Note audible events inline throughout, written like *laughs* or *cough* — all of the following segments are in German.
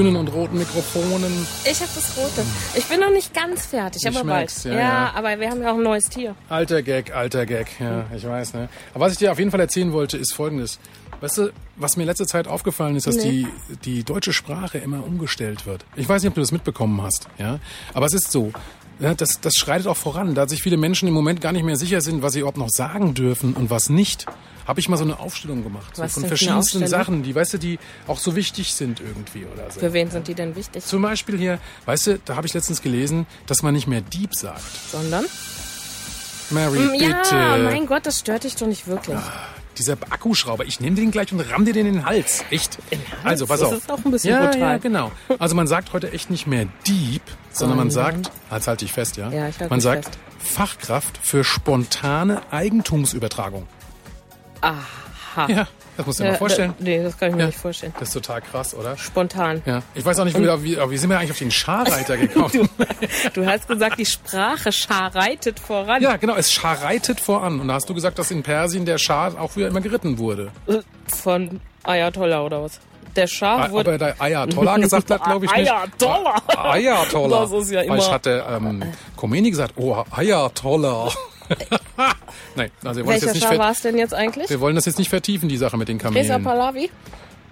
Grünen und roten Mikrofonen. Ich habe das rote. Ich bin noch nicht ganz fertig, Ich aber bald. ja, Ja, ja. aber wir haben ja auch ein neues Tier. Alter Gag, alter Gag. Ja, ich weiß, ne? Aber was ich dir auf jeden Fall erzählen wollte, ist folgendes. Weißt du, was mir in letzter Zeit aufgefallen ist, dass die, die deutsche Sprache immer umgestellt wird. Ich weiß nicht, ob du das mitbekommen hast, ja? Aber es ist so. Ja, das, das schreitet auch voran, da sich viele Menschen im Moment gar nicht mehr sicher sind, was sie überhaupt noch sagen dürfen und was nicht. Habe ich mal so eine Aufstellung gemacht. So von verschiedensten? Sachen, die, weißt du, die auch so wichtig sind irgendwie oder so. Für wen sind die denn wichtig? Zum Beispiel hier, weißt du, da habe ich letztens gelesen, dass man nicht mehr Dieb sagt. Sondern? Mary, Mm, bitte. Ja, mein Gott, das stört dich doch nicht wirklich. Dieser Akkuschrauber, ich nehme den gleich und ramm dir den in den Hals. Echt. Also, pass Das auf. ist auch ein bisschen ja, brutal. Ja, genau. Also man sagt heute echt nicht mehr Dieb, sondern man sagt, jetzt halte ich fest, ja? Ja, ich halte man sagt fest. Fachkraft für spontane Eigentumsübertragung. Aha. Ja, das musst du dir Ja, mal vorstellen. Da, nee, das kann ich mir Ja. nicht vorstellen. Das ist total krass, oder? Spontan. Ja. Ich weiß auch nicht, wie, wir- wie, aber wie sind wir eigentlich auf den Scharreiter gekommen? *laughs* Du hast gesagt, die Sprache scharreitet voran. ja, genau, es scharreitet voran. Und da hast du gesagt, dass in Persien der Schar auch früher immer geritten wurde. Von Ayatollah oder was? Der Schah Ob wurde... er da Ayatollah gesagt hat, glaube ich nicht. Ayatollah. Ayatollah. Das ist ja immer- Vielleicht hat der ähm, Khomeini gesagt, oh, Ayatollah. Nein, also wir wollen, das Welcher jetzt nicht Schah ver war es denn jetzt eigentlich? wir wollen das jetzt nicht vertiefen, die Sache mit den Reza Kamelen. Pahlavi?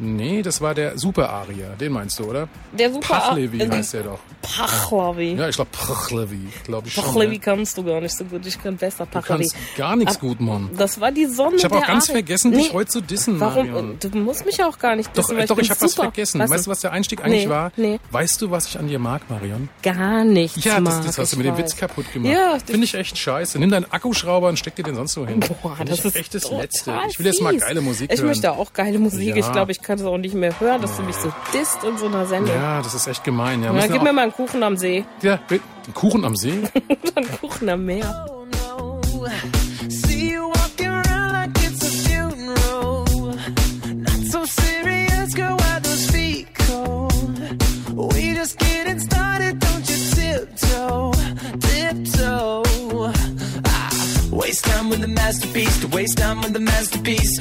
Nee, das war der Super-Arier. Den meinst du, oder? Der super... Pachlevi äh, heißt der doch. Pahlavi. Ja, ich glaube Pachlevi, glaube ich schon. Pahlavi ne? kannst du gar nicht so gut. Ich kann besser Du Pahlavi. kannst gar nichts gut, Mann. Das war die Sonne Ich habe auch ganz Ari- vergessen, dich Nee, heute zu dissen, Warum? Marion. Du musst mich auch gar nicht Doch, dissen, äh, weil doch, ich habe was super. vergessen. Weißt du, was der Einstieg eigentlich Nee, war? nee. Weißt du, was ich an dir mag, Marion? Gar nichts Ja, das, das hast du ich mit dem. Witz kaputt gemacht. Ja, das- Finde ich echt scheiße. Nimm deinen Akkuschrauber und steck dir den sonst wo hin. Boah, Find das ich ist echt das Letzte. Ich will jetzt mal geile Musik Ich hören. möchte auch geile Musik. Ich glaube, ich kann es auch nicht mehr hören, dass du mich so disst in so einer Sendung. Ja, das ist echt gemein. Ja, müssen gib mir mal einen Kuchen am See. ja, einen Kuchen am See? *laughs* einen Kuchen am Meer. See you walking around like it's a funeral. Not so serious, girl. Why those feet cold? We just getting started. Don't you tiptoe, tiptoe? Ah, waste time with the masterpiece. To waste time with the masterpiece.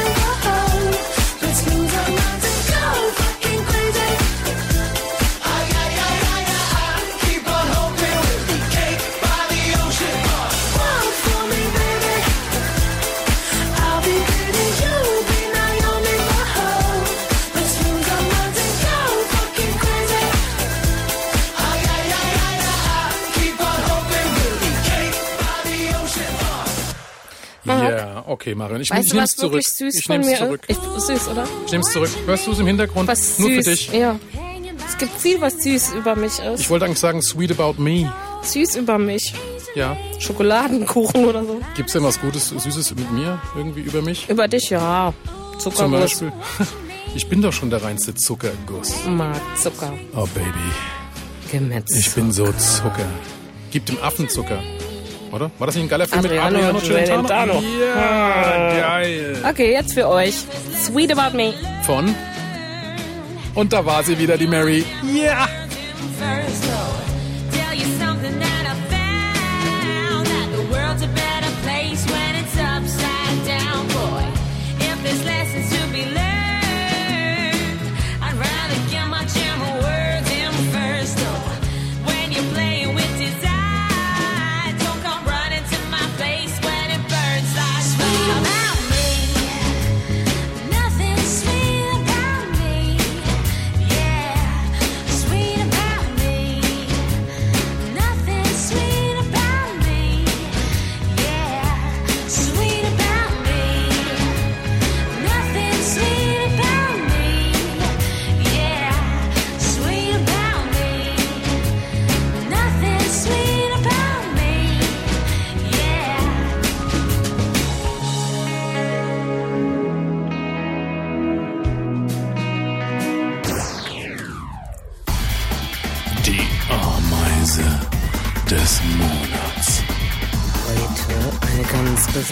Okay, Marion. Ich, Weißt ich du, nehm's was zurück. süß ich nehm's mir zurück. Ich, süß, oder? Ich nehm's zurück. Hörst du es im Hintergrund? Was Nur süß. für dich. Ja. Es gibt viel, was süß über mich ist. Ich wollte eigentlich sagen, sweet about me. süß über mich. Ja. Schokoladenkuchen oder so. Gibt's denn was Gutes, Süßes mit mir? Irgendwie über mich? Über dich, ja. Zum Zuckerguss. Beispiel? *laughs* Ich bin doch schon der reinste Zuckerguss. Mag Zucker. Oh, Baby. Gemetz. Ich bin so Zucker. Gib dem Affen Zucker. Oder? War das nicht ein geiler Film Adriano mit Adriano Celentano? Celentano. Ja, geil. Okay, jetzt für euch. Sweet About Me. Von? Und da war sie wieder, die Mary. Ja. first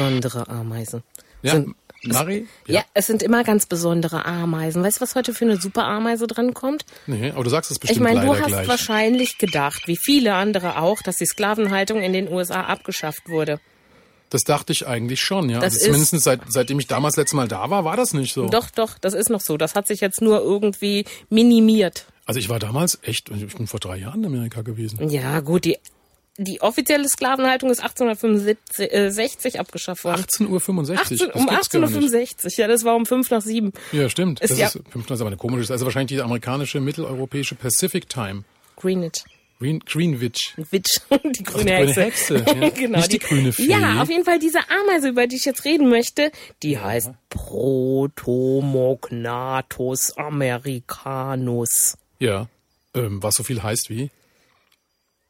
besondere Ameise. Ja, Sind- Mari? Ja. es sind immer ganz besondere Ameisen. Weißt du, was heute für eine super Ameise dran kommt? Nee, aber du sagst es Ich bestimmt meine, du hast gleich. wahrscheinlich gedacht, wie viele andere auch, dass die Sklavenhaltung in den USA abgeschafft wurde. Das dachte ich eigentlich schon, ja. Das also zumindest seit, seitdem ich damals letztes Mal da war, war das nicht so. Doch, doch, das ist noch so. Das hat sich jetzt nur irgendwie minimiert. Also ich war damals echt, ich bin vor drei Jahren in Amerika gewesen. Ja, gut, die, die offizielle Sklavenhaltung ist 1865 äh, abgeschafft worden. 18.65 Uhr. 18, das um gibt's gar nicht. 1865, ja, das war um fünf nach sieben. Ja, stimmt. Ist das ja- ist, das ist aber eine komische, also wahrscheinlich die amerikanische, mitteleuropäische Pacific Time. Greenwich. Green, Greenwich. Witch, *laughs* die grüne grüne Hexe. Hexe, *laughs* ja. genau, Nicht die grüne Fee. Ja, auf jeden Fall diese Ameise, über die ich jetzt reden möchte, die heißt Protomognathus americanus. Ja. Ähm, was so viel heißt wie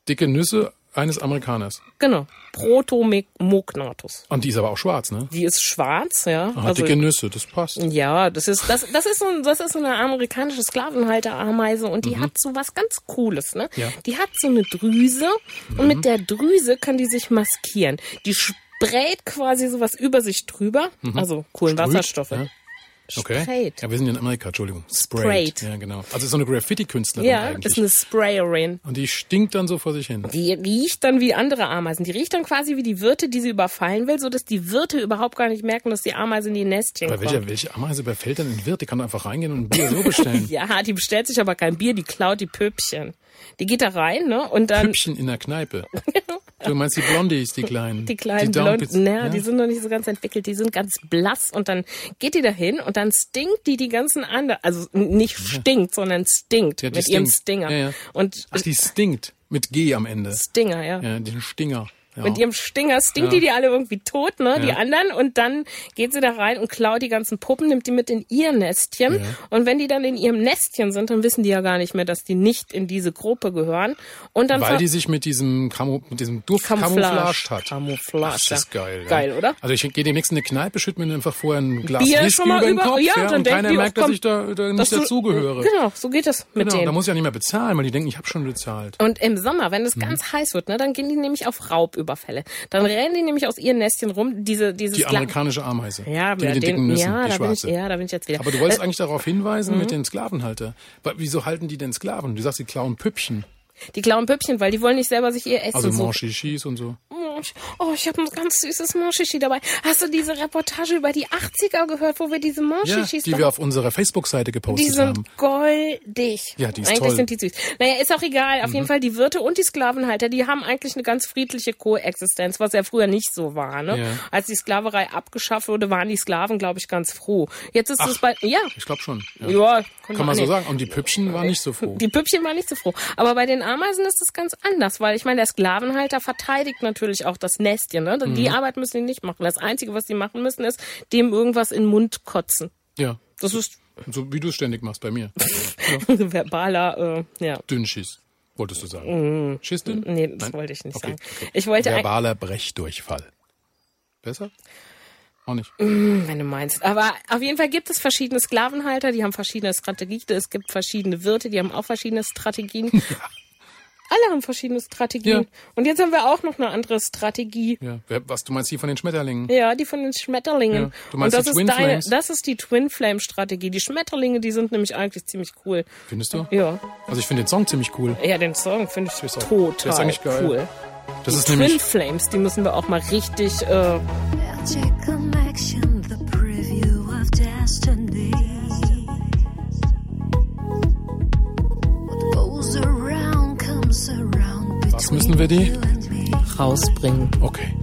dicke Nüsse eines Amerikaners. Genau, Protomognathus. Und die ist aber auch schwarz, ne? Die ist schwarz, ja. Aha, dicke Nüsse, das passt. Ja, das ist das, das ist so ein, das ist so eine amerikanische Sklavenhalterameise und die hat so was ganz Cooles, ne? Ja. Die hat so eine Drüse und mit der Drüse kann die sich maskieren. Die sprayt quasi sowas über sich drüber, also Kohlenwasserstoffe. Ja. Okay. Sprayt. Ja, wir sind ja in Amerika, Entschuldigung. Sprayt. Ja, genau. Also ist so eine Graffiti-Künstlerin Ja, eigentlich. ist eine Sprayerin. Und die stinkt dann so vor sich hin. Die riecht dann wie andere Ameisen. Die riecht dann quasi wie die Wirte, die sie überfallen will, so dass die Wirte überhaupt gar nicht merken, dass die Ameise in die Nestchen Aber kommt. welche, welche Ameise überfällt denn einen Wirt? Die kann doch einfach reingehen und ein Bier so bestellen. *laughs* Ja, die bestellt sich aber kein Bier, die klaut die Püppchen. Die geht da rein, ne? Und dann Püppchen in der Kneipe. *laughs* Du meinst die Blondies, die kleinen. die kleinen die blonden, naja, die sind noch nicht so ganz entwickelt, die sind ganz blass und dann geht die da hin und dann stinkt die die ganzen anderen, also nicht stinkt, sondern stinkt Ja, mit ihrem stinkt. Stinger. Ja, ja. Und Ach, die stinkt. Mit G am Ende. Stinger, ja. Ja, den Stinger. Ja. Mit ihrem Stinger stinkt Ja. die die alle irgendwie tot, ne, die Ja. anderen. Und dann geht sie da rein und klaut die ganzen Puppen, nimmt die mit in ihr Nestchen. Und wenn die dann in ihrem Nestchen sind, dann wissen die ja gar nicht mehr, dass die nicht in diese Gruppe gehören. Und dann Weil die sich mit diesem, Camo, mit diesem Duft Camouflage. camouflaged hat. Camouflage, das ist geil. Geil, oder? Also ich gehe demnächst in eine Kneipe, schütte mir einfach vorher ein Glas Bier Whisky schon mal über den über- Kopf ja, und denken keiner die, merkt, dass ich da, da nicht dazugehöre. Genau, so geht das mit Genau, da denen. muss ich ja nicht mehr bezahlen, weil die denken, ich habe schon bezahlt. Und im Sommer, wenn es Mhm. ganz heiß wird, ne, dann gehen die nämlich auf Raubüberfälle. Dann rennen die nämlich aus ihren Nestchen rum, diese, dieses Die amerikanische Ameise. Ja, die mit den den, dicken Nüssen, ja, die da bin ich, schwarze. ja, da bin ich jetzt wieder. Aber du wolltest Äh, eigentlich darauf hinweisen mit den Sklavenhalter. Wieso halten die denn Sklaven? Du sagst, die klauen Püppchen. die klauen Püppchen, weil die wollen nicht selber sich ihr Essen Also suchen. Manchichis und so. Oh, ich- Oh, ich habe ein ganz süßes Monchichi dabei. Hast du diese Reportage über die 80er gehört, wo wir diese Ja, Monchichis die wir auf unserer Facebook-Seite gepostet die sind haben. goldig. Ja, die ist Eigentlich toll. Mhm. sind die süß. Naja, ist auch egal. Auf jeden Fall, die Wirte und die Sklavenhalter, die haben eigentlich eine ganz friedliche Koexistenz, was ja früher nicht so war. Ne? Ja. Als die Sklaverei abgeschafft wurde, waren die Sklaven, glaube ich, ganz froh. Jetzt ist Ach. es bei, ja, Ich glaube schon. Ja. ja, Kann man so sagen. Und die Püppchen waren nicht so froh. Die Püppchen waren nicht so froh. Aber bei den Ameisen ist es ganz anders, weil ich meine, der Sklavenhalter verteidigt natürlich auch das Nestchen. Ne? Mhm. Die Arbeit müssen die nicht machen. Das Einzige, was die machen müssen, ist dem irgendwas in den Mund kotzen. ja. Das ist So wie du es ständig machst bei mir. *laughs* verbaler, äh, ja. Dünnschiss, wolltest du sagen. Schiss dünn? Mhm. Nee, das Nein? wollte ich nicht Okay, sagen. okay. Ich wollte Verbaler Brechdurchfall. Besser? Auch nicht. wenn du meinst. Aber auf jeden Fall gibt es verschiedene Sklavenhalter, die haben verschiedene Strategien. Es gibt verschiedene Wirte, die haben auch verschiedene Strategien. *laughs* Alle haben verschiedene Strategien. Ja. Und jetzt haben wir auch noch eine andere Strategie. Ja. Was du meinst hier von den Schmetterlingen? Ja, die von den Schmetterlingen. Ja, du meinst und das die ist Twin deine, Flames? das ist die Twin Flame Strategie. Die Schmetterlinge, die sind nämlich eigentlich ziemlich cool. Findest du? Ja. Also ich finde den Song ziemlich cool. Ja, den Song finde ich ist auch- total der ist eigentlich geil. cool. Das ist Twin nämlich Flames, die müssen wir auch mal richtig äh, Was müssen wir die? rausbringen. okay.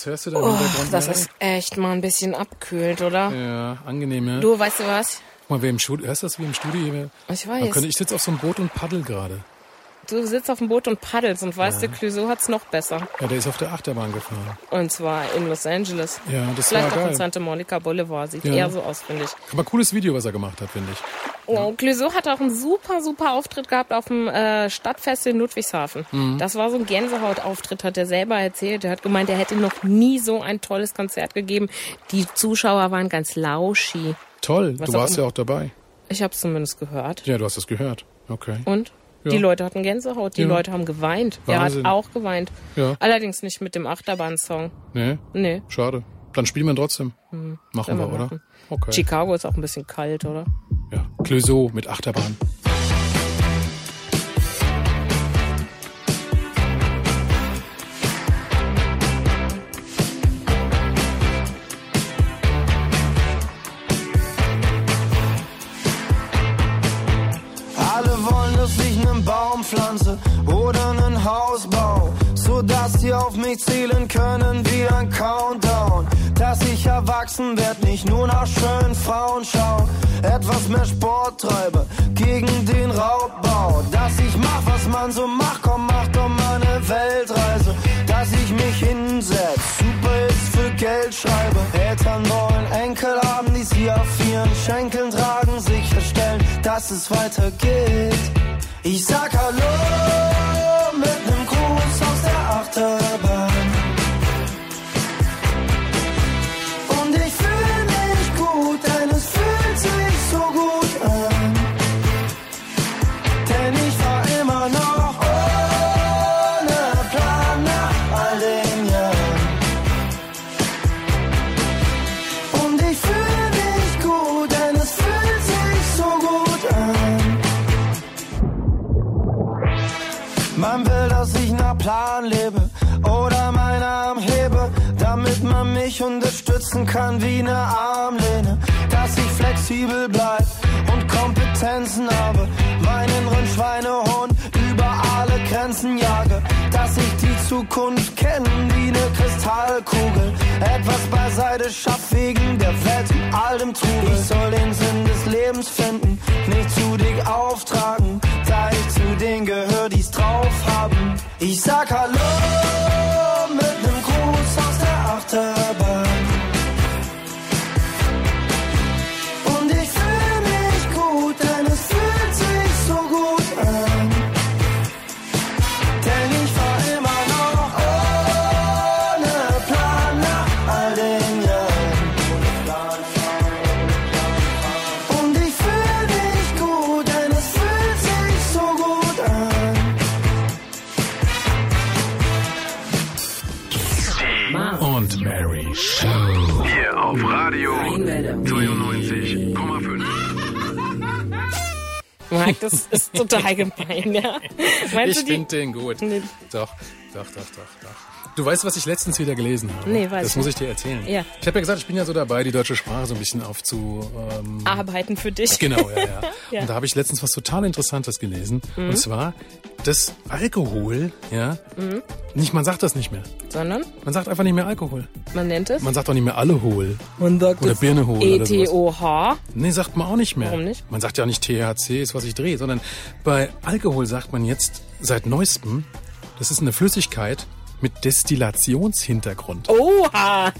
Hörst, hörst du da im Oh, Hintergrund? das ist echt mal ein bisschen abkühlt, oder? Ja, angenehm, ja. Du, weißt du was? Guck mal, wer im Studio, hörst du das wie im Studio hier? Ich Man weiß. könnte, ich sitze auf so einem Boot und paddel gerade. Du sitzt auf dem Boot und paddelst und weißt du, Clouseau hat's noch besser. Ja, der ist auf der Achterbahn gefahren. Und zwar in Los Angeles. Ja, das Vielleicht war auch in geil. Santa Monica Boulevard. Sieht Ja. eher so aus, finde ich. Aber cooles Video, was er gemacht hat, finde ich. Oh, Clouseau hat auch einen super, super Auftritt gehabt auf dem äh, Stadtfest in Ludwigshafen. Mhm. Das war so ein Gänsehautauftritt, hat er selber erzählt. Er hat gemeint, er hätte noch nie so ein tolles Konzert gegeben. Die Zuschauer waren ganz lauschi. Toll, Was du warst immer. ja auch dabei. Ich habe es zumindest gehört. Ja, du hast das gehört. Okay. Und? Ja. Die Leute hatten Gänsehaut, die Ja. Leute haben geweint. Er Wahnsinn. hat auch geweint. Ja. Allerdings nicht mit dem Achterbahn-Song. Nee, Nee. schade. Dann spielen wir ihn trotzdem. Machen können wir, wir oder? machen. Okay. Chicago ist auch ein bisschen kalt, oder? Ja. Clouseau mit Achterbahn. Erwachsen werd, nicht nur nach schönen Frauen schau, etwas mehr Sport treibe gegen den Raubbau. Dass ich mach, was man so macht, komm, mach doch mal ne Weltreise. Dass ich mich hinsetz, super ist für Geld schreibe. Eltern wollen Enkel haben, die sie auf ihren Schenkeln tragen, sicherstellen, dass es weitergeht. Ich sag Hallo unterstützen kann wie eine Armlehne. Dass ich flexibel bleib und Kompetenzen habe, meinen Schweinehund über alle Grenzen jage. Dass ich die Zukunft kenne wie eine Kristallkugel, etwas beiseite schaff wegen der Welt und all dem Trubel. Ich soll den Sinn des Lebens finden, nicht zu dick auftragen, da ich zu denen gehör, die's drauf haben. Ich sag Hallo Mike, das ist total gemein, ja. *laughs* Meinst Ich finde den gut. Nee. Doch, doch, doch, doch, doch. Du weißt, was ich letztens wieder gelesen habe? Nee, weiß Das ich muss nicht. ich dir erzählen. Ja. Ich habe ja gesagt, ich bin ja so dabei, die deutsche Sprache so ein bisschen aufzu... Ähm, Arbeiten für dich. Genau, ja, ja. *laughs* Ja. Mhm. Und da habe ich letztens was total Interessantes gelesen. Und zwar, dass Alkohol, ja, Mhm. nicht, man sagt das nicht mehr. Sondern Man sagt einfach nicht mehr Alkohol. man nennt es Man sagt auch nicht mehr Alkohol. Man sagt Oder Birnehol oder sowas. E-T-O-H. Nee, sagt man auch nicht mehr. Warum nicht? Man sagt ja auch nicht THC ist, was ich drehe, sondern bei Alkohol sagt man jetzt seit neuestem, das ist eine Flüssigkeit mit Destillationshintergrund. Oha!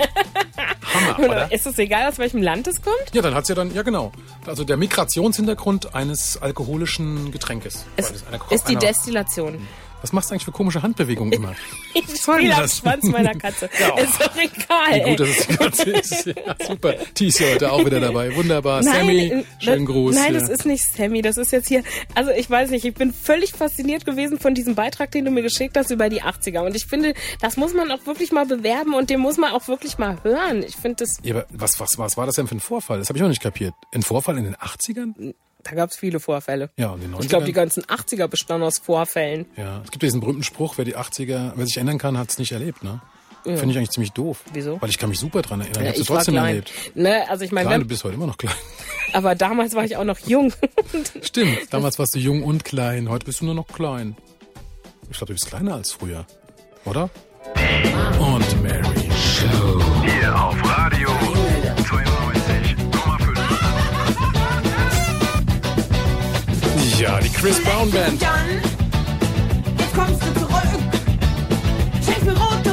Hammer, oder? Ist es egal, aus welchem Land es kommt? Ja, dann hat's ja dann, ja genau. Also der Migrationshintergrund eines alkoholischen Getränkes. Es ist die Destillation. Was machst du eigentlich für komische Handbewegungen immer? *laughs* Ich spiele am? Schwanz meiner Katze. *laughs* Ja. Ist doch egal. Wie ey. gut, dass es die Katze ist. *laughs* Ja, super. Die ist ja heute auch wieder dabei. Wunderbar. Sammy, äh, schönen das- Gruß. Nein, ja. das ist nicht Sammy. Das ist jetzt hier. Also ich weiß nicht. Ich bin völlig fasziniert gewesen von diesem Beitrag, den du mir geschickt hast über die 80er. Und ich finde, das muss man auch wirklich mal bewerben und den muss man auch wirklich mal hören. Ich finde das. Ja, aber was, was, was war das denn für ein Vorfall? Das habe ich auch nicht kapiert. Ein Vorfall in den 80ern? Da gab es viele Vorfälle. Ja, und in den 90ern? Ich glaube, die ganzen 80er bestanden aus Vorfällen. ja, es gibt ja diesen berühmten Spruch, wer die 80er, wer sich ändern kann, hat es nicht erlebt, ne? Finde ich eigentlich ziemlich doof. Wieso? Weil ich kann mich super dran erinnern. Ja, ich habe trotzdem klein. erlebt. Ne, also ich meine, du bist heute immer noch klein. *laughs* aber damals war ich auch noch jung. *laughs* Stimmt, damals warst du jung und klein. Heute bist du nur noch klein. Ich glaube, du bist kleiner als früher. Oder? Und Mary Show. Hier auf Radio 92,5. Ja, die Chris Brown Band. Jetzt kommst du zurück. Mir rote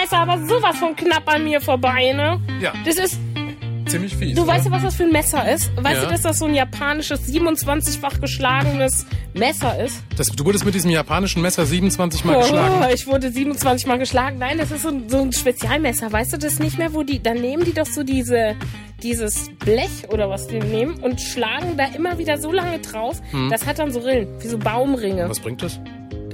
Messer, aber sowas von knapp an mir vorbei, ne? Ja. Das ist, Ziemlich fies. du oder? weißt ja, was das für ein Messer ist? Weißt Ja. du, dass das so ein japanisches 27-fach geschlagenes Messer ist? das, du wurdest mit diesem japanischen Messer 27 Mal geschlagen. Oh, ich wurde 27 Mal geschlagen. Nein, das ist so, ein- so ein Spezialmesser. Weißt du das nicht mehr, wo die, dann nehmen die doch so diese, dieses Blech oder was die nehmen und schlagen da immer wieder so lange drauf. Das hat dann so Rillen, wie so Baumringe. Hm. Was bringt das?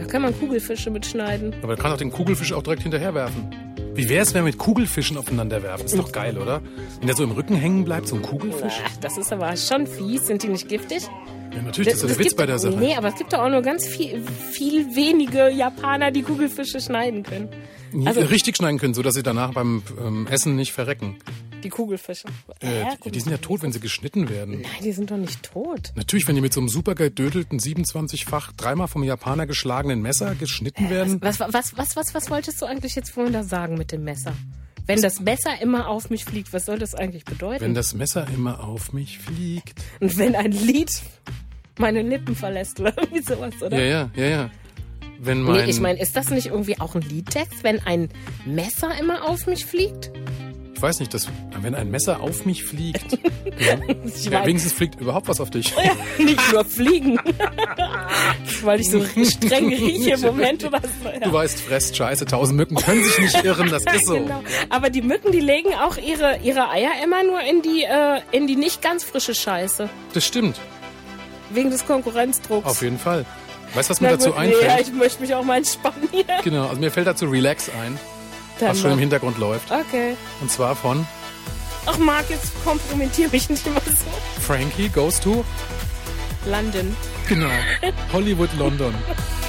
Da kann man Kugelfische mitschneiden. Aber man kann auch den Kugelfisch auch direkt hinterher werfen. Wie wär's, wenn wir mit Kugelfischen aufeinander werfen? Ist doch geil, oder? Wenn der so im Rücken hängen bleibt, so ein Kugelfisch. Ach, das ist aber schon fies. Sind die nicht giftig? Ja, natürlich, das ist ja der Es Witz gibt- bei der Sache. Nee, aber es gibt doch auch nur ganz viel, viel wenige Japaner, die Kugelfische schneiden können. Also Richtig schneiden können, so dass sie danach beim ähm, Essen nicht verrecken. Die Kugelfische. Äh, die, die sind ja tot, wenn sie geschnitten werden. Nein, die sind doch nicht tot. Natürlich, wenn die mit so einem super gedödelten 27-fach dreimal vom Japaner geschlagenen Messer geschnitten werden. Was, was, was, was, was wolltest du eigentlich jetzt vorhin da sagen mit dem Messer? Wenn das Messer immer auf mich fliegt, was soll das eigentlich bedeuten? Wenn das Messer immer auf mich fliegt. Und wenn ein Lied meine Lippen verlässt oder irgendwie sowas, oder? Ja, ja, ja, ja. Wenn mein, Nee, ich meine, ist das nicht irgendwie auch ein Liedtext, wenn ein Messer immer auf mich fliegt? Ich weiß nicht, dass, wenn ein Messer auf mich fliegt. *laughs* ja, ja, wenigstens fliegt überhaupt was auf dich. *laughs* Nicht nur fliegen. *laughs* Weil ich so streng rieche im Moment oder so. Ja. Du weißt, fresst Scheiße, tausend Mücken können sich nicht irren, das ist so. Genau. Aber die Mücken, die legen auch ihre, ihre Eier immer nur in die, äh, in die nicht ganz frische Scheiße. Das stimmt, Wegen des Konkurrenzdrucks. auf jeden Fall. Weißt du, was mir Na dazu gut, nee, einfällt? ja, ich möchte mich auch mal entspannen hier. Genau, also mir fällt dazu Relax ein, Dann was schon im. Hintergrund läuft. Okay. Und zwar von Ach Marc, jetzt kompromittier mich nicht immer so. Frankie Goes to, London. genau, Hollywood, London. *laughs*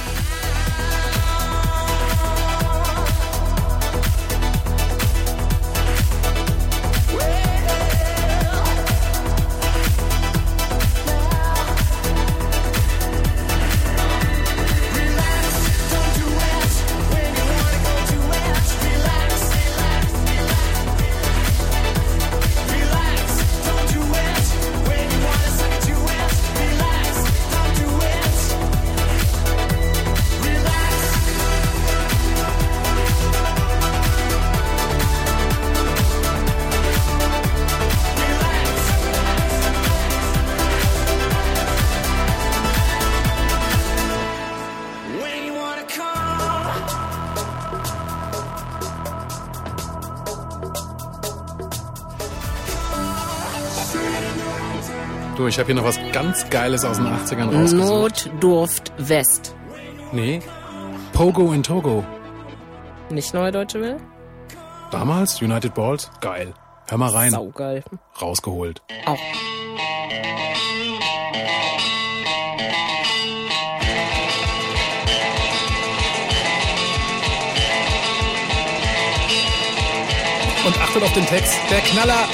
Du, ich habe hier noch was ganz Geiles aus den 80ern rausgesucht. Notdurft West. Nee. Pogo in Togo. Nicht Neue Deutsche Welle? Damals, United Balls, geil. Hör mal rein. Saugeil. Rausgeholt. Auch. Und achtet auf den Text. Der Knaller.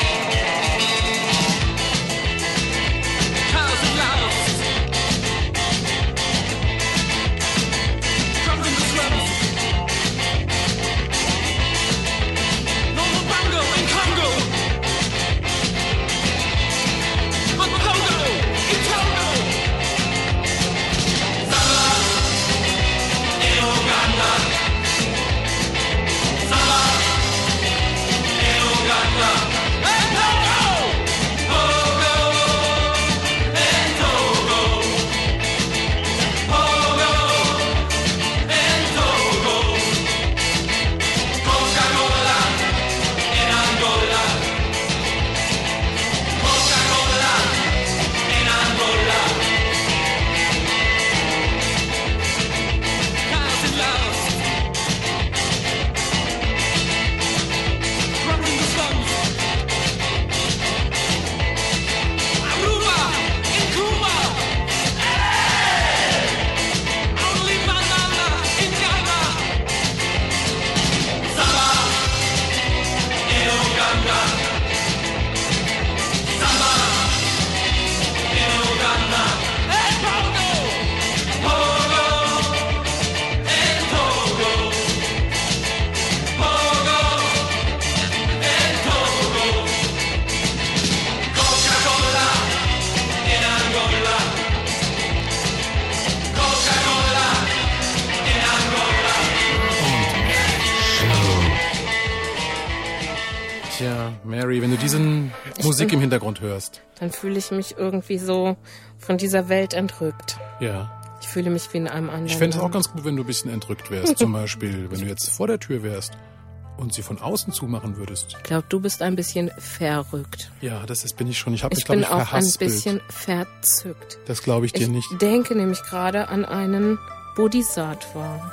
Mary, wenn du diesen Musik im Hintergrund hörst. Dann fühle ich mich irgendwie so von dieser Welt entrückt. Ja. Ich fühle mich wie in einem anderen. Ich fände es auch ganz gut, wenn du ein bisschen entrückt wärst. Zum Beispiel, wenn du jetzt vor der Tür wärst und sie von außen zumachen würdest. Ich glaube, du bist ein bisschen verrückt. Ja, das ist, bin ich schon. Ich habe mich, Ich glaube bin ich, auch ein bisschen verzückt. Das glaube ich dir Ich nicht. denke nämlich gerade an einen Bodhisattva.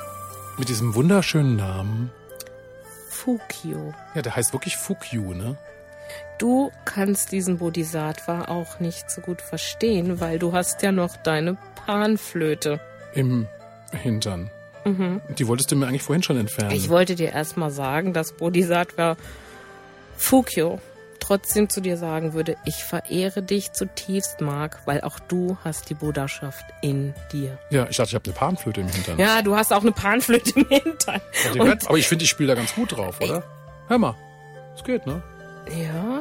Mit diesem wunderschönen Namen. Fukyo. Ja, der heißt wirklich Fukyu, ne? Du kannst diesen Bodhisattva auch nicht so gut verstehen, weil du hast ja noch deine Panflöte. Im Hintern. Die wolltest du mir eigentlich vorhin schon entfernen. Mhm. Ich wollte dir erstmal sagen, dass Bodhisattva Fukyo trotzdem zu dir sagen würde, ich verehre dich zutiefst, Mark, weil auch du hast die Buddhaschaft in dir. ja, ich dachte, ich habe eine Panflöte im Hintern. Ja, du hast auch eine Panflöte im Hintern. Ja, aber ich finde, ich spiele da ganz gut drauf, oder? Hör mal. Es geht, ne? Ja.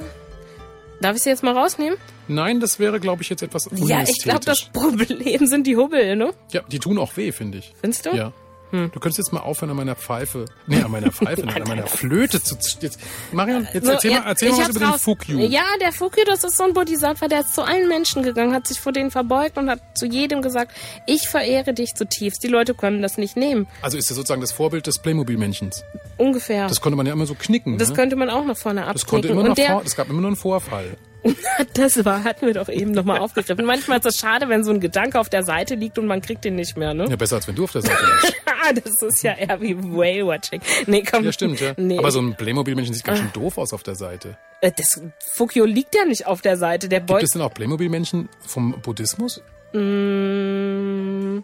Darf ich sie jetzt mal rausnehmen? Nein, das wäre, glaube ich, jetzt etwas Ja, ich glaube, das unästhetisch. Problem sind die Hubbel, ne? Ja, die tun auch weh, finde ich. Findest du? Ja. Du könntest jetzt mal aufhören, an meiner Pfeife, nee, an meiner Pfeife, nicht, an meiner Flöte zu, jetzt, Marion, jetzt So, erzähl ja, mal, erzähl mal was über den raus. Fukyu. Ja, der Fukyu, das ist so ein Bodhisattva, der ist zu allen Menschen gegangen, hat sich vor denen verbeugt und hat zu jedem gesagt, ich verehre dich zutiefst. Die Leute können das nicht nehmen. Also ist er sozusagen das Vorbild des Playmobil-Männchens. Ungefähr. Das konnte man ja immer so knicken. Das ne? könnte man auch nach vorne das konnte abknicken. immer noch Und vor, das gab immer nur einen Vorfall. *laughs* das war, hatten wir doch eben nochmal aufgegriffen. Manchmal ist es schade, wenn so ein Gedanke auf der Seite liegt und man kriegt den nicht mehr, ne? Ja, besser als wenn du auf der Seite bist. *laughs* das ist ja eher wie Whale-Watching. Nee, komm. Ja, stimmt, ja. Nee. Aber so ein Playmobil-Männchen sieht ganz schön doof aus auf der Seite. Äh, das Fukyo liegt ja nicht auf der Seite. Der Gibt es denn auch Playmobil-Männchen vom Buddhismus? Mm,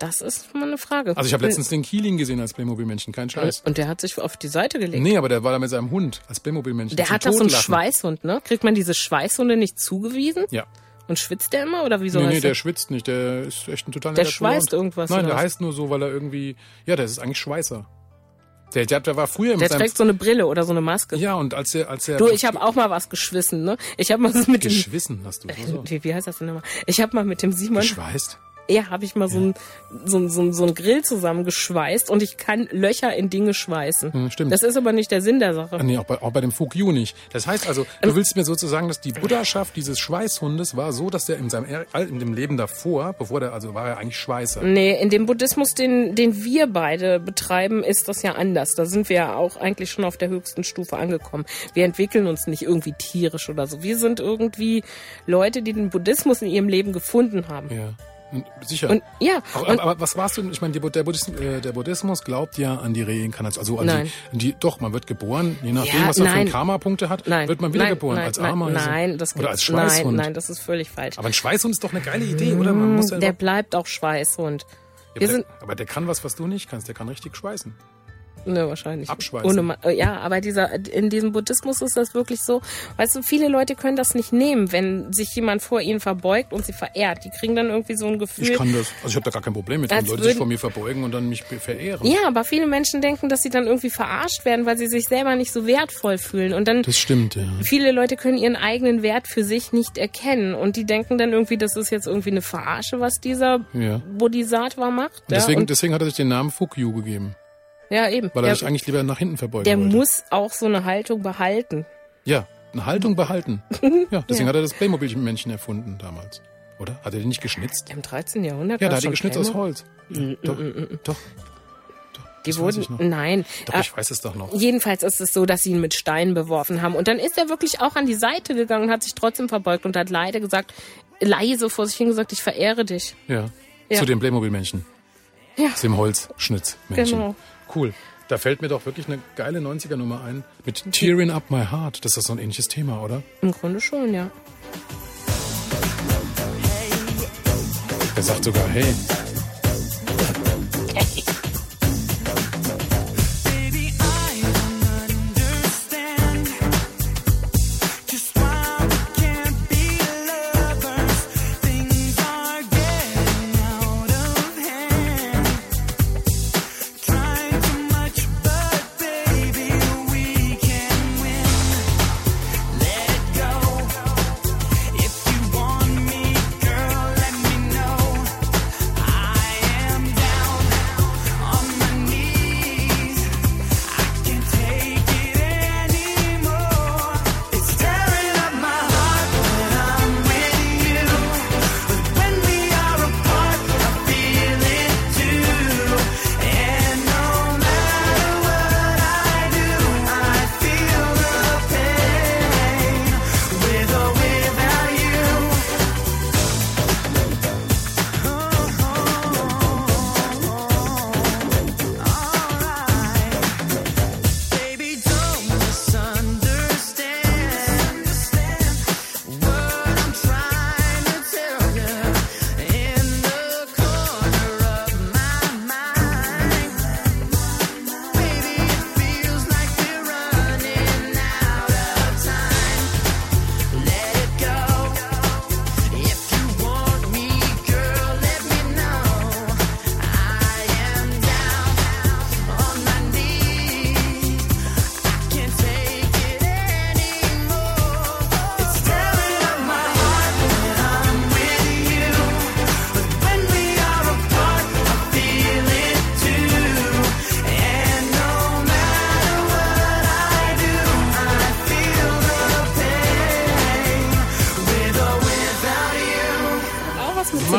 Das ist mal eine Frage. Also ich habe letztens den Keeling gesehen als Playmobil-Männchen, kein Scheiß. Und der hat sich auf die Seite gelegt. Nee, aber der war da mit seinem Hund als Playmobil-Männchen. Der hat doch so einen. Schweißhund, ne? Kriegt man diese Schweißhunde nicht zugewiesen? Ja. Und schwitzt der immer oder wieso Nee, nee, der der? schwitzt nicht. Der ist echt ein total Der schweißt Hund. irgendwas, Nein, der was? heißt nur so, weil er irgendwie... Ja, der ist eigentlich Schweißer. Der, der, der war früher mit Der trägt so eine Brille oder so eine Maske. ja, und als er... Als er Du, ich habe auch mal was geschwissen, ne? Ich habe mal so mit dem Geschwissen hast du. So. wie, wie heißt das denn nochmal? Ich habe mal mit dem Simon Geschweißt? Ja, habe ich mal so ein so, ein- so, ein- so ein Grill zusammengeschweißt und ich kann Löcher in Dinge schweißen. Hm, stimmt. Das ist aber nicht der Sinn der Sache. Ah, Nee, auch bei, auch bei dem Fukyu nicht. Das heißt also, du willst mir sozusagen, dass die Buddhaschaft dieses Schweißhundes war so, dass der in seinem in dem Leben davor, bevor der, also war er eigentlich Schweißer. Nee, in dem Buddhismus, den, den wir beide betreiben, ist das ja anders. Da sind wir ja auch eigentlich schon auf der höchsten Stufe angekommen. Wir entwickeln uns nicht irgendwie tierisch oder so. Wir sind irgendwie Leute, die den Buddhismus in ihrem Leben gefunden haben. Ja. Und sicher. Und ja, aber, und, aber was warst du? Ich meine, der Buddhismus, äh, der Buddhismus glaubt ja an die Reinkarnation. Also an Nein. Die, die, doch, man wird geboren, je nachdem, Ja, was man für. Karma-Punkte hat, nein, wird man wiedergeboren als Ameise. Nein, das oder als Schweißhund. Nein, nein, das ist völlig falsch. aber ein Schweißhund ist doch eine geile Idee, oder? Man muss ja der bleibt auch Schweißhund. Ja, Wir aber, sind, der, aber der kann was, was du nicht kannst. Der kann richtig schweißen. Ne, wahrscheinlich. Abschweißen. Ohne, Ma- äh, ja, aber dieser, in diesem Buddhismus ist das wirklich so. Weißt du, viele Leute können das nicht nehmen, wenn sich jemand vor ihnen verbeugt und sie verehrt. Die kriegen dann irgendwie so ein Gefühl. Ich kann das. Also ich habe da gar kein Problem mit, wenn Leute sich vor mir verbeugen und dann mich verehren. ja, aber viele Menschen denken, dass sie dann irgendwie verarscht werden, weil sie sich selber nicht so wertvoll fühlen. Und dann Das stimmt, ja. viele Leute können ihren eigenen Wert für sich nicht erkennen. Und die denken dann irgendwie, das ist jetzt irgendwie eine Verarsche, was dieser Ja. Bodhisattva macht. Ja, Deswegen, und, deswegen hat er sich den Namen Fukyu gegeben. Ja eben. Weil er Der, sich eigentlich lieber nach hinten verbeugen der wollte. muss auch so eine Haltung behalten. Ja, eine Haltung behalten. *laughs* Ja, deswegen hat er das Playmobil-Männchen erfunden damals. Oder? Hat er den nicht geschnitzt? Im 13. Jahrhundert Ja, da hat er geschnitzt aus. Holz. Doch, doch. Die Das wurden, nein. Doch, Äh, ich weiß es doch noch. Jedenfalls ist es so, dass sie ihn mit Steinen beworfen haben. Und dann ist er wirklich auch an die Seite gegangen und hat sich trotzdem verbeugt und hat leise gesagt, leise vor sich hin gesagt, ich verehre dich. Ja. Ja. Zu dem Playmobil-Männchen. Ja. Zu dem Holzschnitzmännchen. Genau. Cool. Da fällt mir doch wirklich eine geile 90er-Nummer ein. Mit Tearing Up My Heart. Das ist so ein ähnliches Thema, oder? Im Grunde schon, ja. Er sagt sogar, hey.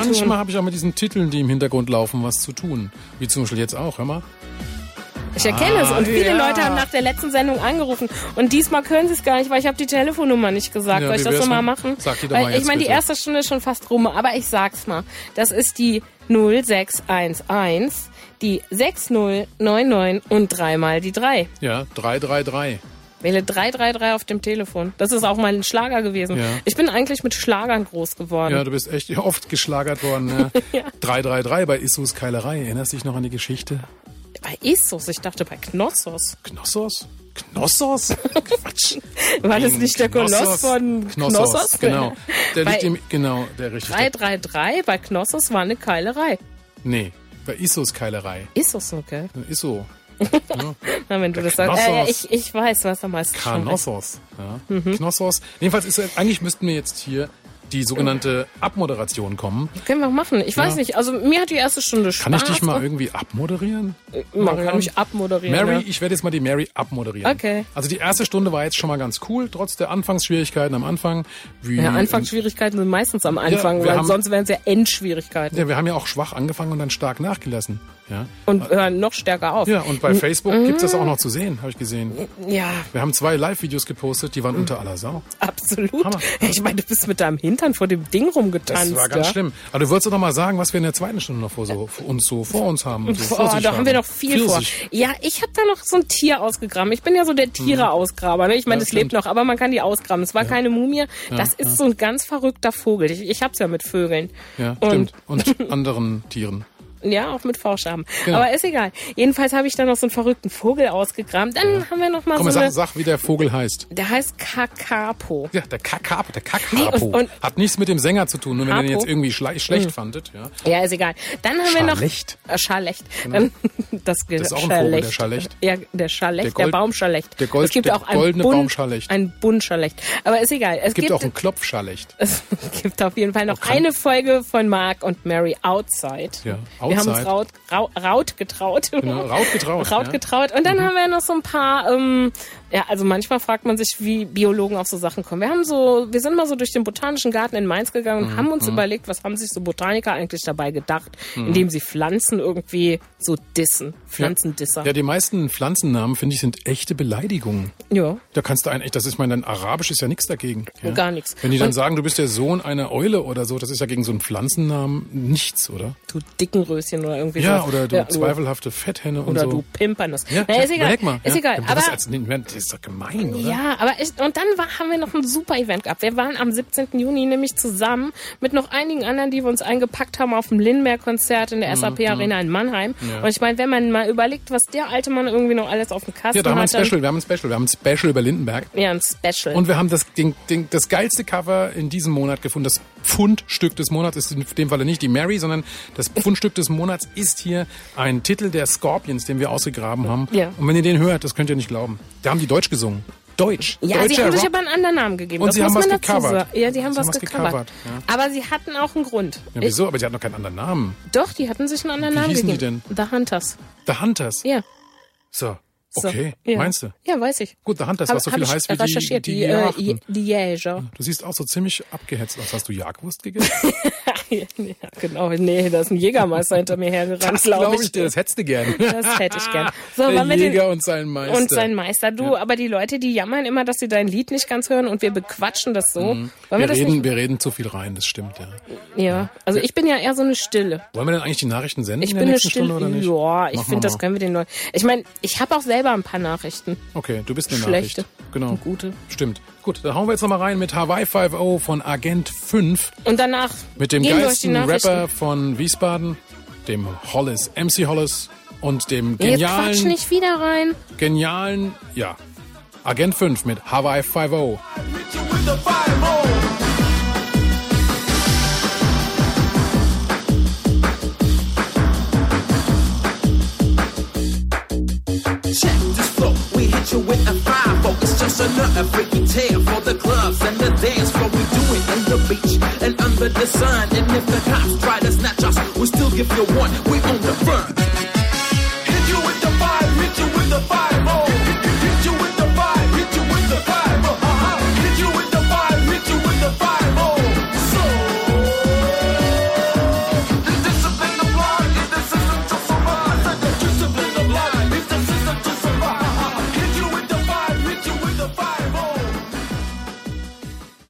Manchmal habe ich auch mit diesen Titeln, die im Hintergrund laufen, was zu tun. Wie zum Beispiel jetzt auch, hör mal. Ich erkenne es. Und viele Ah, ja. Leute haben nach der letzten Sendung angerufen. Und diesmal können sie es gar nicht, weil ich habe die Telefonnummer nicht gesagt. Ja, Soll ich das wär's so mal denn? machen? Sag die doch weil mal ich jetzt meine, die erste Stunde ist schon fast rum, aber ich sag's mal. Das ist die 0611, die 6099 und dreimal die 3. Ja, 333. Wähle 333 auf dem Telefon. Das ist auch mal ein Schlager gewesen. Ja. Ich bin eigentlich mit Schlagern groß geworden. Ja, du bist echt oft geschlagert worden. Ne? *laughs* Ja. 333 bei Issus Keilerei. Erinnerst du dich noch an die Geschichte? Bei Issus, ich dachte bei Knossos. Knossos? Knossos? *laughs* Quatsch. War das nicht der Koloss von Knossos? Knossos? Genau. *laughs* Der Bei liegt im, genau, der richtig. 333 bei Knossos war eine Keilerei. Nee, bei Issus Keilerei. Issus, okay. Isso. *laughs* Na, wenn du das sagst. Äh, ich, ich weiß, was am meisten. Knossos. Ja. Knossos. Jedenfalls ist eigentlich müssten wir jetzt hier die sogenannte Abmoderation kommen. Können wir machen. Ich weiß Ja. nicht. Also mir hat die erste Stunde Spaß. Kann ich dich mal irgendwie abmoderieren? Man Marianne? kann mich abmoderieren. Mary, ja. ich werde jetzt mal die Mary abmoderieren. Okay. Also die erste Stunde war jetzt schon mal ganz cool, trotz der Anfangsschwierigkeiten am Anfang. Ja, Anfangsschwierigkeiten sind meistens am Anfang, Ja, weil haben- sonst wären es ja Endschwierigkeiten. Ja, wir haben ja auch schwach angefangen und dann stark nachgelassen. Ja, Und hören noch stärker auf. ja und bei Facebook gibt's das auch noch zu sehen, habe ich gesehen. Ja, Wir haben zwei Live-Videos gepostet, die waren unter aller Sau. absolut. Hammer. Ich meine, du bist mit deinem Hintern vor dem Ding rumgetanzt. Das war ganz ja? schlimm. Aber du wolltest doch noch mal sagen, was wir in der zweiten Stunde noch vor, so, uns so vor uns haben. So sich da haben wir noch viel Pfirsich. vor. Ja, ich habe da noch so ein Tier ausgegraben. Ich bin ja so der Tiere-Ausgraber. Ne? Ich meine, Ja, es lebt noch, aber man kann die ausgraben. Es war keine Mumie. Das ist so ein ganz verrückter Vogel. Ich, ich hab's ja mit Vögeln. Ja, Und- stimmt. Und anderen Tieren. Ja, auch mit Vorschaben. Genau. Aber ist egal. Jedenfalls habe ich da noch so einen verrückten Vogel ausgegraben. Dann haben wir noch mal Komm, so sag, eine... sag, wie der Vogel heißt. Der heißt Kakapo. Ja, der Kakapo, der Nee, Kakapo. und- und- Hat nichts mit dem Sänger zu tun, nur wenn ihr Capo. jetzt irgendwie schle schlecht fandet. Ja. Ja, ist egal. Dann haben wir noch... Scharlecht. Äh, Scharlecht. Dann, *laughs* das, Das ist auch ein Vogel, der Scharlecht. Ja, der Scharlecht, Der der, Gold- Baumscharlecht. der Gold- es gibt der auch goldene Bund, Baumscharlecht. Ein Buntscharlecht. Aber ist egal. Es, Es gibt auch einen Klopfscharlecht. *laughs* Es gibt auf jeden Fall noch eine Folge von Mark und Mary Outside. Ja, Wir haben uns. Raut, Rau, Raut getraut. Genau, Raut *laughs* getraut, Raut ja. Mhm. getraut. Und dann haben wir noch so ein paar, ähm, ja, also manchmal fragt man sich, wie Biologen auf so Sachen kommen. Wir haben so, wir sind mal so durch den Botanischen Garten in Mainz gegangen Mhm, und haben uns überlegt, was haben sich so Botaniker eigentlich dabei gedacht, indem sie Pflanzen irgendwie so dissen. Pflanzendisser. Ja, die meisten Pflanzennamen, finde ich, sind echte Beleidigungen. Ja. Da kannst du echt, das ist mein, dein Arabisch ist ja nichts dagegen. Ja? Gar nichts. Wenn die dann Und- sagen, du bist der Sohn einer Eule oder so, das ist ja gegen so einen Pflanzennamen nichts, oder? Du dicken Röschen oder irgendwie Ja, so. oder du zweifelhafte Fetthenne und Oder so. du Pimpernuss. ja, Na, ist egal. mal. ist ja. egal. Das Aber ist, als, das ist doch gemein, oder? Ja, aber ich, und dann war, haben wir noch ein super Event gehabt. Wir waren am 17. Juni nämlich zusammen mit noch einigen anderen, die wir uns eingepackt haben auf dem Lindbergh-Konzert in Mhm, der SAP Arena in Mannheim. Und ich meine, wenn man mal überlegt, was der alte Mann irgendwie noch alles auf dem Kasten Ja, da haben wir ein hat, dann- Special, wir haben ein Special, wir haben ein Special über Lindenberg. Ja, ein Special. Und wir haben das, den, den, das geilste Cover in diesem Monat gefunden. Das Pfundstück des Monats ist in dem Falle nicht die Mary, sondern das Pfundstück des Monats ist hier ein Titel der Scorpions, den wir ausgegraben haben. Ja. Und wenn ihr den hört, das könnt ihr nicht glauben. Da haben die Deutsch gesungen. Deutsch. ja, Deutscher sie haben sich aber einen anderen Namen gegeben. Und das sie haben was gecovert. Ja, sie haben Sie was gecovert. ja. Aber sie hatten auch einen Grund. Ja, wieso? Aber sie hat noch keinen anderen Namen. Doch, die hatten sich einen anderen Wie Namen hießen die gegeben. The Hunters. The Hunters. Ja. So. So. Okay. Ja. Meinst du? Ja, weiß ich. Gut, The Hunters, Hab- was so viel heißt wie die, recherchiert, die, die, die äh, die Jäger. Du siehst auch so ziemlich abgehetzt aus. Hast du Jagdwurst gegessen? *laughs* ja, genau. Nee, da ist ein Jägermeister hinter mir hergerannt, Das glaube ich. ich dir. Das hättest du gern. Das hätte ich gern. *laughs* So, Der wir den, Jäger und sein Meister. und sein Meister. Du, aber die Leute, die jammern immer, dass sie dein Lied nicht ganz hören und wir bequatschen das so. Wir, Mhm. wir, das reden, nicht? wir reden zu viel rein, das stimmt, ja. Ja. Also ich bin ja eher so eine Stille. Wollen wir denn eigentlich die Nachrichten senden Ich in bin der eine nächsten Stille. Stunde oder nicht? Ja, ich wir finde, das können wir den Leuten. Ich meine, ich habe auch selber ein paar Nachrichten. Okay, du bist eine Schlechte. Nachricht. Genau. Und gute. Stimmt. Gut, dann hauen wir jetzt nochmal rein mit Hawaii 5.0 von Agent 5. Und danach Mit dem geilsten. Rapper von Wiesbaden, dem Hollis, MC Hollis und dem Jetzt quatsch genialen, nicht wieder rein. genialen, ja, Agent 5 mit Hawaii 5.0. Another freaky tale for the clubs and the dance floor. We do it in the beach and under the sun. And if the cops try to snatch us, we still give you one. We